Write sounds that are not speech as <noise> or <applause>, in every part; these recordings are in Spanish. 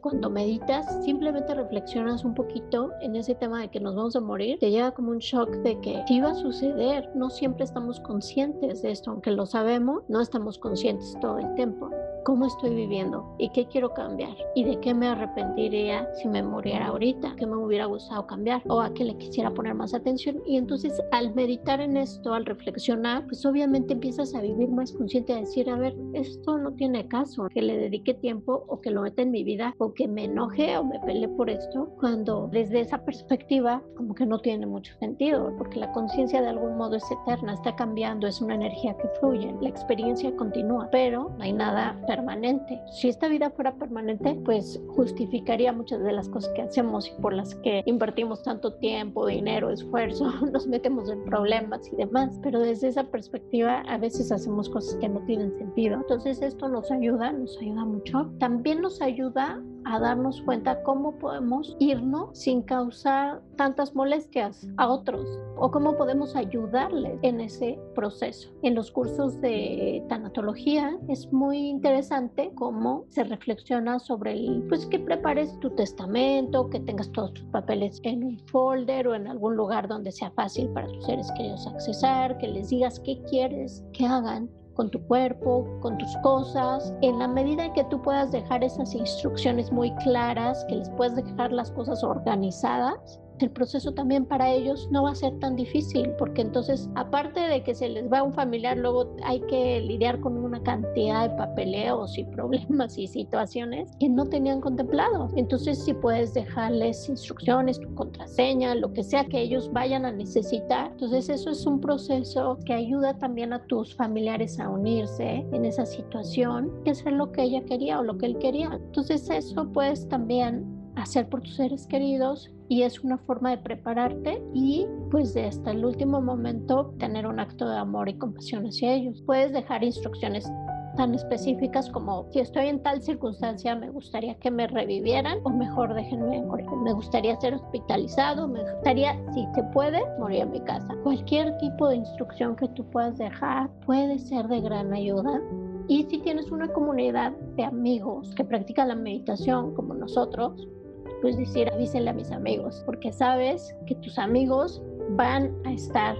Cuando meditas, simplemente reflexionas un poquito en ese tema de que nos vamos a morir, te llega como un shock de que iba a suceder. No siempre estamos conscientes de esto, aunque lo sabemos, no estamos conscientes todo el tiempo cómo estoy viviendo y qué quiero cambiar y de qué me arrepentiría si me muriera ahorita, qué me hubiera gustado cambiar o a qué le quisiera poner más atención. Y entonces al meditar en esto, al reflexionar, pues obviamente empiezas a vivir más consciente, a decir, a ver, esto no tiene caso, que le dedique tiempo o que lo meta en mi vida o que me enoje o me peleé por esto, cuando desde esa perspectiva como que no tiene mucho sentido, porque la conciencia de algún modo es eterna, está cambiando, es una energía que fluye, la experiencia continúa, pero no hay nada permanente. Si esta vida fuera permanente, pues justificaría muchas de las cosas que hacemos y por las que invertimos tanto tiempo, dinero, esfuerzo, <laughs> nos metemos en problemas y demás. Pero desde esa perspectiva a veces hacemos cosas que no tienen sentido. Entonces esto nos ayuda, nos ayuda mucho. También nos ayuda a darnos cuenta cómo podemos irnos sin causar tantas molestias a otros o cómo podemos ayudarles en ese proceso. En los cursos de tanatología es muy interesante cómo se reflexiona sobre el, pues que prepares tu testamento, que tengas todos tus papeles en un folder o en algún lugar donde sea fácil para tus seres queridos accesar, que les digas qué quieres que hagan con tu cuerpo, con tus cosas. En la medida en que tú puedas dejar esas instrucciones muy claras, que les puedas dejar las cosas organizadas, el proceso también para ellos no va a ser tan difícil, porque entonces, aparte de que se les va un familiar, luego hay que lidiar con una cantidad de papeleos y problemas y situaciones que no tenían contemplado. Entonces, si puedes dejarles instrucciones, tu contraseña, lo que sea que ellos vayan a necesitar, entonces eso es un proceso que ayuda también a tus familiares a unirse en esa situación y hacer lo que ella quería o lo que él quería. Entonces, eso puedes también hacer por tus seres queridos y es una forma de prepararte y pues de hasta el último momento tener un acto de amor y compasión hacia ellos. Puedes dejar instrucciones tan específicas como si estoy en tal circunstancia me gustaría que me revivieran o mejor déjenme morir. Me gustaría ser hospitalizado, me gustaría, si se puede, morir en mi casa. Cualquier tipo de instrucción que tú puedas dejar puede ser de gran ayuda. Y si tienes una comunidad de amigos que practican la meditación como nosotros, pues decir, avísenle a mis amigos, porque sabes que tus amigos van a estar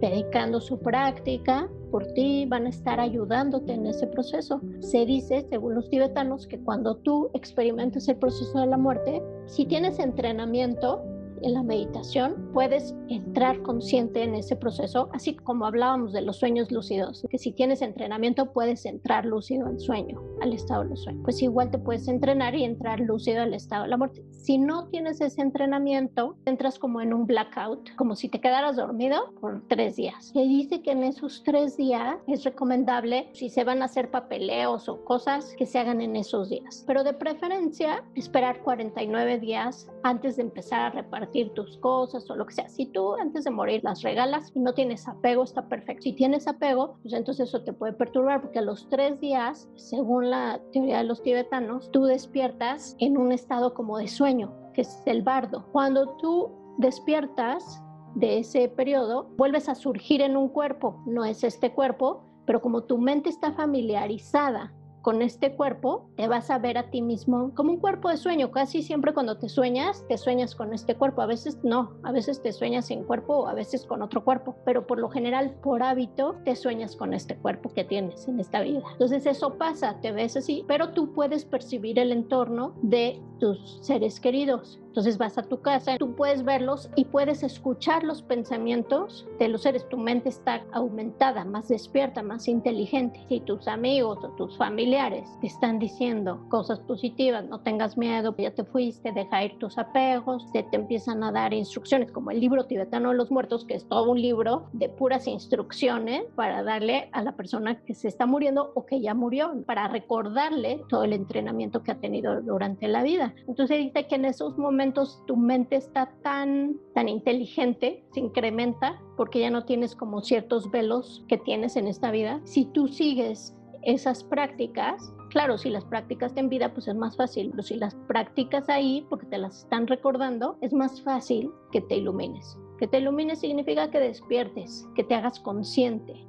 dedicando su práctica por ti, van a estar ayudándote en ese proceso. Se dice, según los tibetanos, que cuando tú experimentas el proceso de la muerte, si tienes entrenamiento, en la meditación puedes entrar consciente en ese proceso, así como hablábamos de los sueños lúcidos, que si tienes entrenamiento puedes entrar lúcido al sueño, al estado de los sueños. Pues igual te puedes entrenar y entrar lúcido al estado de la muerte. Si no tienes ese entrenamiento, entras como en un blackout, como si te quedaras dormido por tres días. Se dice que en esos tres días es recomendable, si se van a hacer papeleos o cosas, que se hagan en esos días. Pero de preferencia, esperar 49 días antes de empezar a repartir tus cosas o lo que sea. Si tú antes de morir las regalas y no tienes apego, está perfecto. Si tienes apego, pues entonces eso te puede perturbar porque a los tres días, según la teoría de los tibetanos, tú despiertas en un estado como de sueño, que es el bardo. Cuando tú despiertas de ese periodo, vuelves a surgir en un cuerpo. No es este cuerpo, pero como tu mente está familiarizada con este cuerpo, te vas a ver a ti mismo como un cuerpo de sueño. Casi siempre cuando te sueñas, te sueñas con este cuerpo. A veces no, a veces te sueñas sin cuerpo o a veces con otro cuerpo, pero por lo general, por hábito, te sueñas con este cuerpo que tienes en esta vida. Entonces eso pasa, te ves así, pero tú puedes percibir el entorno de tus seres queridos. Entonces vas a tu casa, tú puedes verlos y puedes escuchar los pensamientos de los seres. Tu mente está aumentada, más despierta, más inteligente. Si tus amigos o tus familiares te están diciendo cosas positivas, no tengas miedo, ya te fuiste, deja ir tus apegos, te, te empiezan a dar instrucciones, como el libro tibetano de los muertos, que es todo un libro de puras instrucciones para darle a la persona que se está muriendo o que ya murió, para recordarle todo el entrenamiento que ha tenido durante la vida. Entonces dice que en esos momentos tu mente está tan, tan inteligente, se incrementa porque ya no tienes como ciertos velos que tienes en esta vida. Si tú sigues esas prácticas, claro, si las practicas en vida, pues es más fácil, pero si las practicas ahí, porque te las están recordando, es más fácil que te ilumines. Que te ilumines significa que despiertes, que te hagas consciente,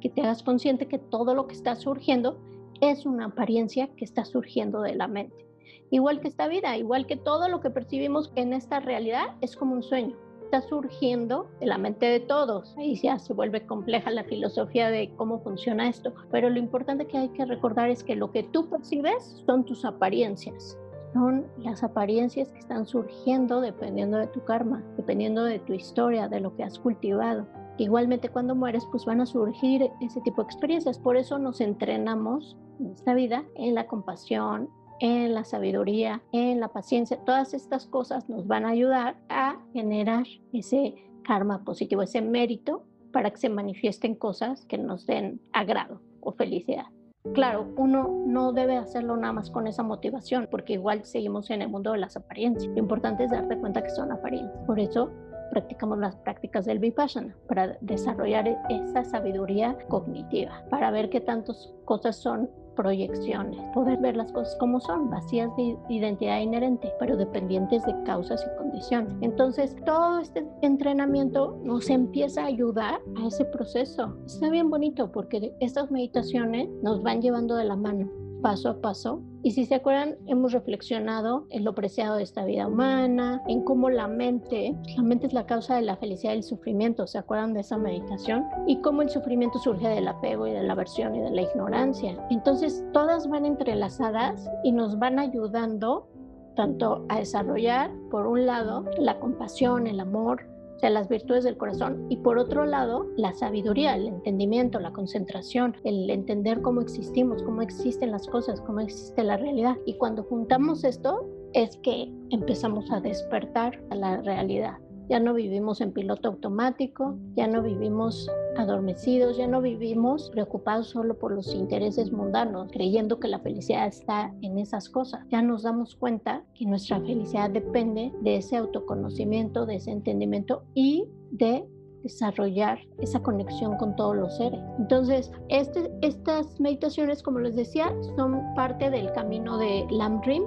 que te hagas consciente que todo lo que está surgiendo es una apariencia que está surgiendo de la mente igual que esta vida, igual que todo lo que percibimos en esta realidad es como un sueño está surgiendo en la mente de todos. Ahí ya se vuelve compleja la filosofía de cómo funciona esto, pero lo importante que hay que recordar es que lo que tú percibes son tus apariencias. Son las apariencias que están surgiendo dependiendo de tu karma, dependiendo de tu historia, de lo que has cultivado. Igualmente cuando mueres, pues van a surgir ese tipo de experiencias. Por eso nos entrenamos en esta vida en la compasión, en la sabiduría, en la paciencia. Todas estas cosas nos van a ayudar a generar ese karma positivo, ese mérito para que se manifiesten cosas que nos den agrado o felicidad. Claro, uno no debe hacerlo nada más con esa motivación, porque igual seguimos en el mundo de las apariencias. Lo importante es darte cuenta que son apariencias. Por eso practicamos las prácticas del Vipassana para desarrollar esa sabiduría cognitiva, para ver qué tantas cosas son proyecciones, poder ver las cosas como son, vacías de identidad inherente, pero dependientes de causas y condiciones. Entonces, todo este entrenamiento nos empieza a ayudar a ese proceso. Está bien bonito porque estas meditaciones nos van llevando de la mano paso a paso. Y si se acuerdan, hemos reflexionado en lo preciado de esta vida humana, en cómo la mente, la mente es la causa de la felicidad y el sufrimiento, ¿se acuerdan de esa meditación? Y cómo el sufrimiento surge del apego y de la aversión y de la ignorancia. Entonces, todas van entrelazadas y nos van ayudando tanto a desarrollar, por un lado, la compasión, el amor, o sea, las virtudes del corazón. Y por otro lado, la sabiduría, el entendimiento, la concentración, el entender cómo existimos, cómo existen las cosas, cómo existe la realidad. Y cuando juntamos esto, es que empezamos a despertar a la realidad. Ya no vivimos en piloto automático, ya no vivimos adormecidos, ya no vivimos preocupados solo por los intereses mundanos, creyendo que la felicidad está en esas cosas. Ya nos damos cuenta que nuestra felicidad depende de ese autoconocimiento, de ese entendimiento y de desarrollar esa conexión con todos los seres. Entonces, este, estas meditaciones, como les decía, son parte del camino de Lam Dream,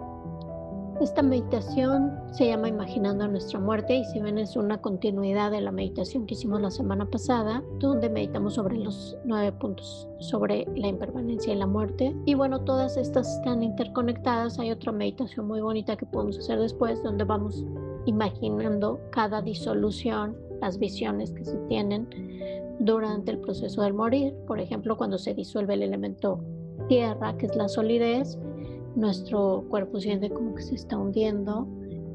esta meditación se llama Imaginando nuestra muerte y si ven es una continuidad de la meditación que hicimos la semana pasada, donde meditamos sobre los nueve puntos sobre la impermanencia y la muerte. Y bueno, todas estas están interconectadas. Hay otra meditación muy bonita que podemos hacer después, donde vamos imaginando cada disolución, las visiones que se tienen durante el proceso del morir. Por ejemplo, cuando se disuelve el elemento tierra, que es la solidez, nuestro cuerpo siente como que se está hundiendo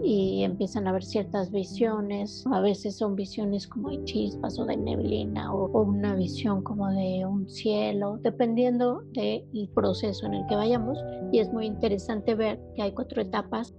y empiezan a ver ciertas visiones. A veces son visiones como de chispas o de neblina o, una visión como de un cielo, dependiendo del proceso en el que vayamos. Y es muy interesante ver que hay cuatro etapas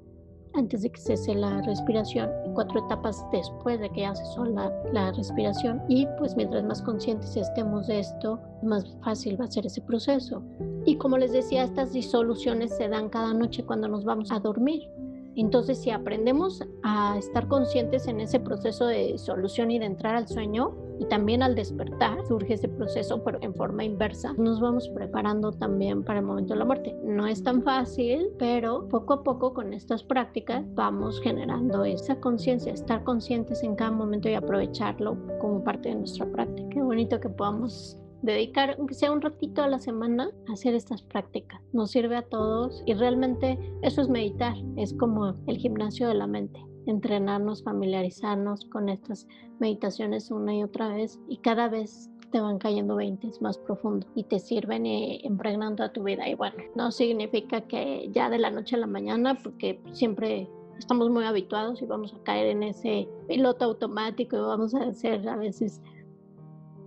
antes de que cese la respiración cuatro etapas después de que ya cesó la, la respiración. Y pues mientras más conscientes estemos de esto, más fácil va a ser ese proceso. Y como les decía, estas disoluciones se dan cada noche cuando nos vamos a dormir. Entonces, si aprendemos a estar conscientes en ese proceso de disolución y de entrar al sueño, y también al despertar surge ese proceso, pero en forma inversa, nos vamos preparando también para el momento de la muerte. No es tan fácil, pero poco a poco con estas prácticas vamos generando esa conciencia, estar conscientes en cada momento y aprovecharlo como parte de nuestra práctica. Qué bonito que podamos dedicar, aunque sea un ratito a la semana, a hacer estas prácticas. Nos sirve a todos y realmente eso es meditar, es como el gimnasio de la mente entrenarnos, familiarizarnos con estas meditaciones una y otra vez y cada vez te van cayendo 20 más profundo y te sirven eh, impregnando a tu vida. Y bueno, no significa que ya de la noche a la mañana, porque siempre estamos muy habituados y vamos a caer en ese piloto automático y vamos a hacer a veces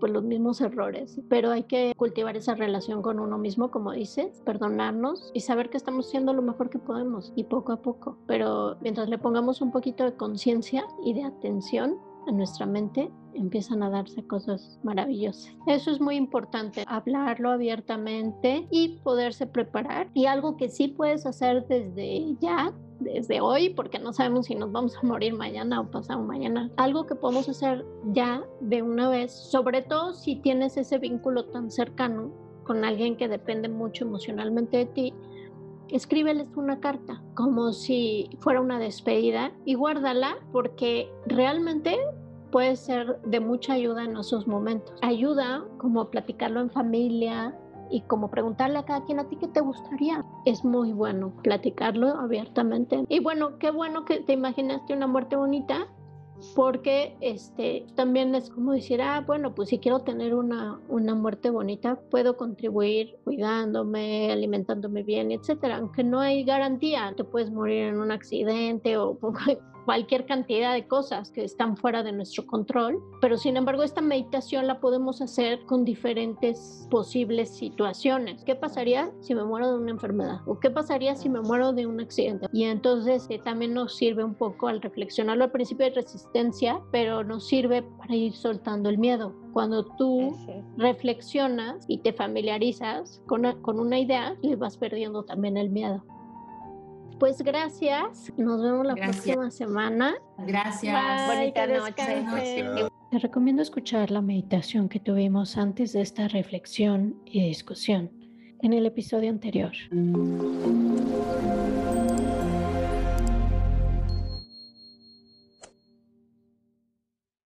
pues los mismos errores, pero hay que cultivar esa relación con uno mismo, como dices, perdonarnos y saber que estamos haciendo lo mejor que podemos y poco a poco, pero mientras le pongamos un poquito de conciencia y de atención a nuestra mente, empiezan a darse cosas maravillosas. Eso es muy importante, hablarlo abiertamente y poderse preparar. Y algo que sí puedes hacer desde ya desde hoy porque no sabemos si nos vamos a morir mañana o pasado mañana. Algo que podemos hacer ya de una vez, sobre todo si tienes ese vínculo tan cercano con alguien que depende mucho emocionalmente de ti, escríbeles una carta como si fuera una despedida y guárdala porque realmente puede ser de mucha ayuda en esos momentos. Ayuda como platicarlo en familia, y como preguntarle a cada quien a ti qué te gustaría. Es muy bueno platicarlo abiertamente. Y bueno, qué bueno que te imaginaste una muerte bonita porque este también es como decir, ah, bueno, pues si quiero tener una, una muerte bonita, puedo contribuir cuidándome, alimentándome bien, etcétera, aunque no hay garantía, te puedes morir en un accidente o <laughs> cualquier cantidad de cosas que están fuera de nuestro control, pero sin embargo esta meditación la podemos hacer con diferentes posibles situaciones. ¿Qué pasaría si me muero de una enfermedad? ¿O qué pasaría si me muero de un accidente? Y entonces eh, también nos sirve un poco al reflexionarlo al principio de resistencia, pero nos sirve para ir soltando el miedo. Cuando tú reflexionas y te familiarizas con, con una idea, le vas perdiendo también el miedo. Pues gracias. Nos vemos la próxima semana. Gracias. Bonita noche. Te recomiendo escuchar la meditación que tuvimos antes de esta reflexión y discusión en el episodio anterior.